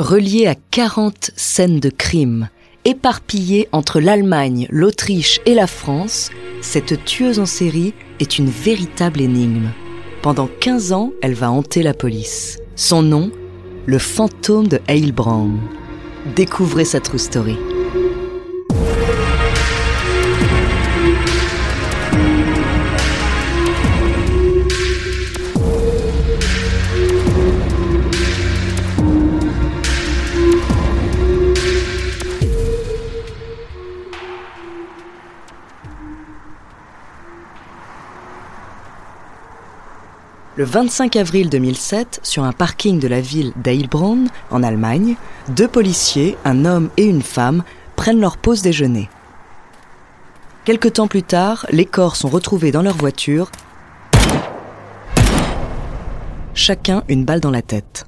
Relié à 40 scènes de crime, éparpillées entre l'Allemagne, l'Autriche et la France, cette tueuse en série est une véritable énigme. Pendant 15 ans, elle va hanter la police. Son nom, le fantôme de Heilbronn. Découvrez sa true story. Le 25 avril 2007, sur un parking de la ville d'Heilbronn, en Allemagne, deux policiers, un homme et une femme, prennent leur pause déjeuner. Quelque temps plus tard, les corps sont retrouvés dans leur voiture, chacun une balle dans la tête.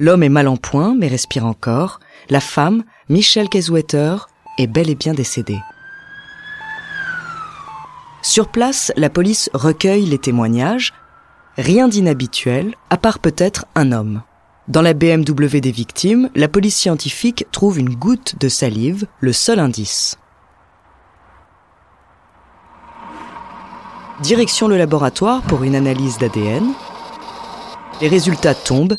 L'homme est mal en point, mais respire encore. La femme, Michelle Keswetter, est bel et bien décédée. Sur place, la police recueille les témoignages. Rien d'inhabituel, à part peut-être un homme. Dans la BMW des victimes, la police scientifique trouve une goutte de salive, le seul indice. Direction le laboratoire pour une analyse d'ADN. Les résultats tombent.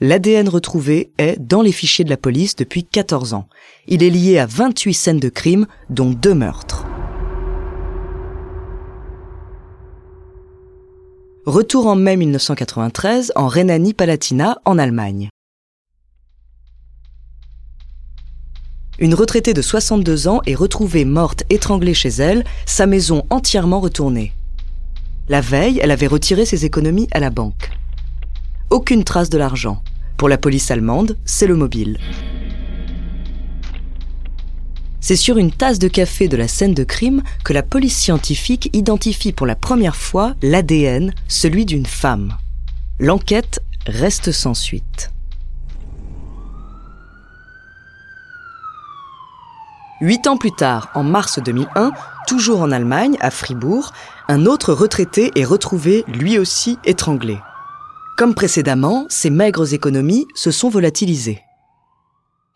L'ADN retrouvé est dans les fichiers de la police depuis 14 ans. Il est lié à 28 scènes de crime, dont deux meurtres. Retour en mai 1993 en Rhénanie-Palatinat, en Allemagne. Une retraitée de 62 ans est retrouvée morte étranglée chez elle, sa maison entièrement retournée. La veille, elle avait retiré ses économies à la banque. Aucune trace de l'argent. Pour la police allemande, c'est le mobile. C'est sur une tasse de café de la scène de crime que la police scientifique identifie pour la première fois l'ADN, celui d'une femme. L'enquête reste sans suite. Huit ans plus tard, en mars 2001, toujours en Allemagne, à Fribourg, un autre retraité est retrouvé lui aussi étranglé. Comme précédemment, ses maigres économies se sont volatilisées.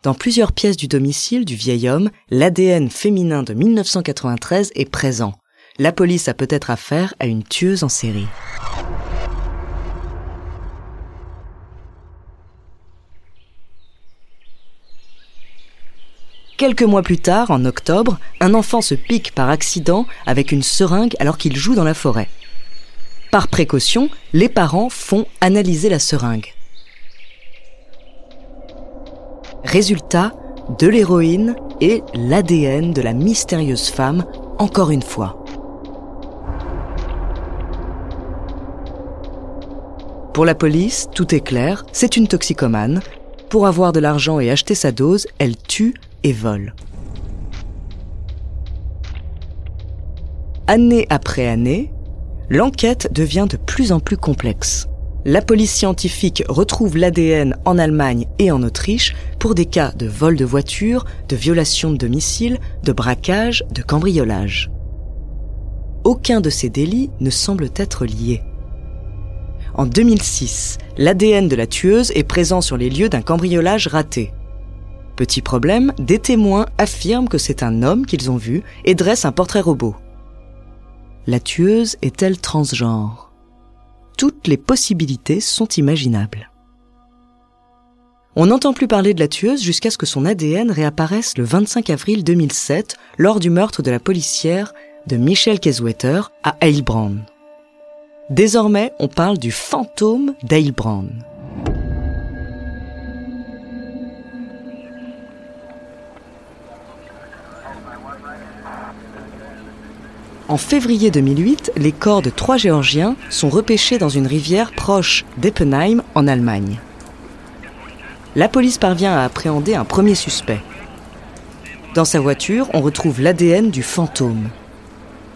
Dans plusieurs pièces du domicile du vieil homme, l'ADN féminin de 1993 est présent. La police a peut-être affaire à une tueuse en série. Quelques mois plus tard, en octobre, un enfant se pique par accident avec une seringue alors qu'il joue dans la forêt. Par précaution, les parents font analyser la seringue. Résultat, de l'héroïne et l'ADN de la mystérieuse femme, encore une fois. Pour la police, tout est clair, c'est une toxicomane. Pour avoir de l'argent et acheter sa dose, elle tue et vole. Année après année, l'enquête devient de plus en plus complexe la police scientifique retrouve l'ADN en Allemagne et en Autriche pour des cas de vol de voiture, de violation de domicile, de braquage, de cambriolage. Aucun de ces délits ne semble être lié. En 2006, l'ADN de la tueuse est présent sur les lieux d'un cambriolage raté. Petit problème, des témoins affirment que c'est un homme qu'ils ont vu et dressent un portrait robot. La tueuse est-elle transgenre? Toutes les possibilités sont imaginables. On n'entend plus parler de la tueuse jusqu'à ce que son ADN réapparaisse le 25 avril 2007 lors du meurtre de la policière de Michelle Keswetter à Heilbronn. Désormais, on parle du fantôme d'Heilbronn. En février 2008, les corps de trois Géorgiens sont repêchés dans une rivière proche d'Eppenheim en Allemagne. La police parvient à appréhender un premier suspect. Dans sa voiture, on retrouve l'ADN du fantôme.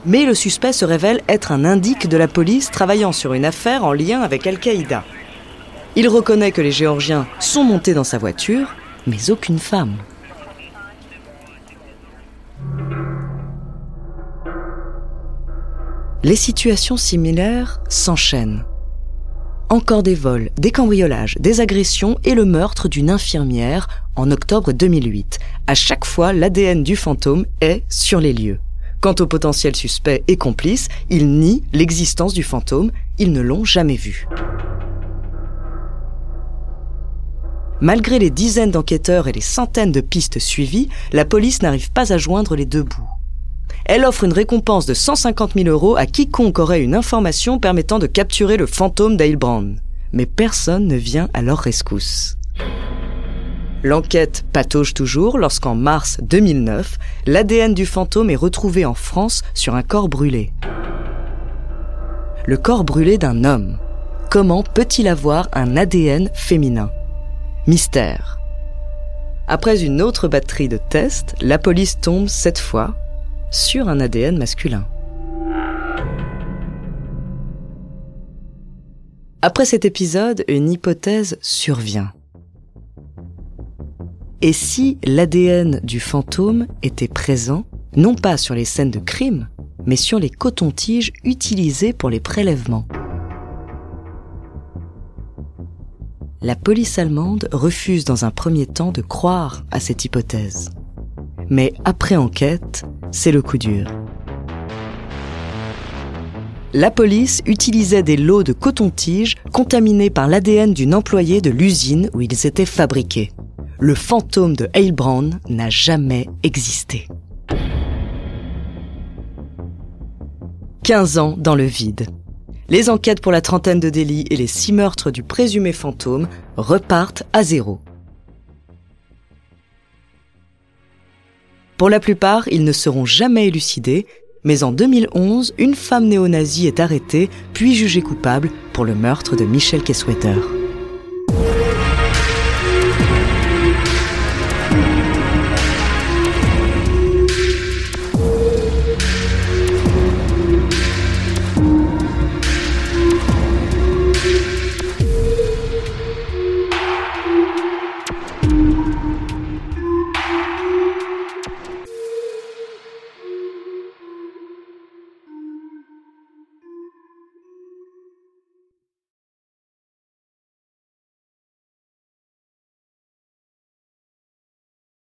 Mais le suspect se révèle être un indique de la police travaillant sur une affaire en lien avec Al-Qaïda. Il reconnaît que les Géorgiens sont montés dans sa voiture, mais aucune femme. Les situations similaires s'enchaînent. Encore des vols, des cambriolages, des agressions et le meurtre d'une infirmière en octobre 2008. À chaque fois, l'ADN du fantôme est sur les lieux. Quant aux potentiels suspects et complices, ils nient l'existence du fantôme, ils ne l'ont jamais vu. Malgré les dizaines d'enquêteurs et les centaines de pistes suivies, la police n'arrive pas à joindre les deux bouts. Elle offre une récompense de 150 000 euros à quiconque aurait une information permettant de capturer le fantôme d'Ailbrand. Mais personne ne vient à leur rescousse. L'enquête patauge toujours lorsqu'en mars 2009, l'ADN du fantôme est retrouvé en France sur un corps brûlé. Le corps brûlé d'un homme. Comment peut-il avoir un ADN féminin? Mystère. Après une autre batterie de tests, la police tombe cette fois sur un ADN masculin. Après cet épisode, une hypothèse survient. Et si l'ADN du fantôme était présent, non pas sur les scènes de crime, mais sur les cotons-tiges utilisés pour les prélèvements? La police allemande refuse dans un premier temps de croire à cette hypothèse. Mais après enquête, c'est le coup dur. La police utilisait des lots de coton-tige contaminés par l'ADN d'une employée de l'usine où ils étaient fabriqués. Le fantôme de Heilbronn n'a jamais existé. 15 ans dans le vide. Les enquêtes pour la trentaine de délits et les six meurtres du présumé fantôme repartent à zéro. Pour la plupart, ils ne seront jamais élucidés, mais en 2011, une femme néo-nazie est arrêtée puis jugée coupable pour le meurtre de Michel Kesswetter.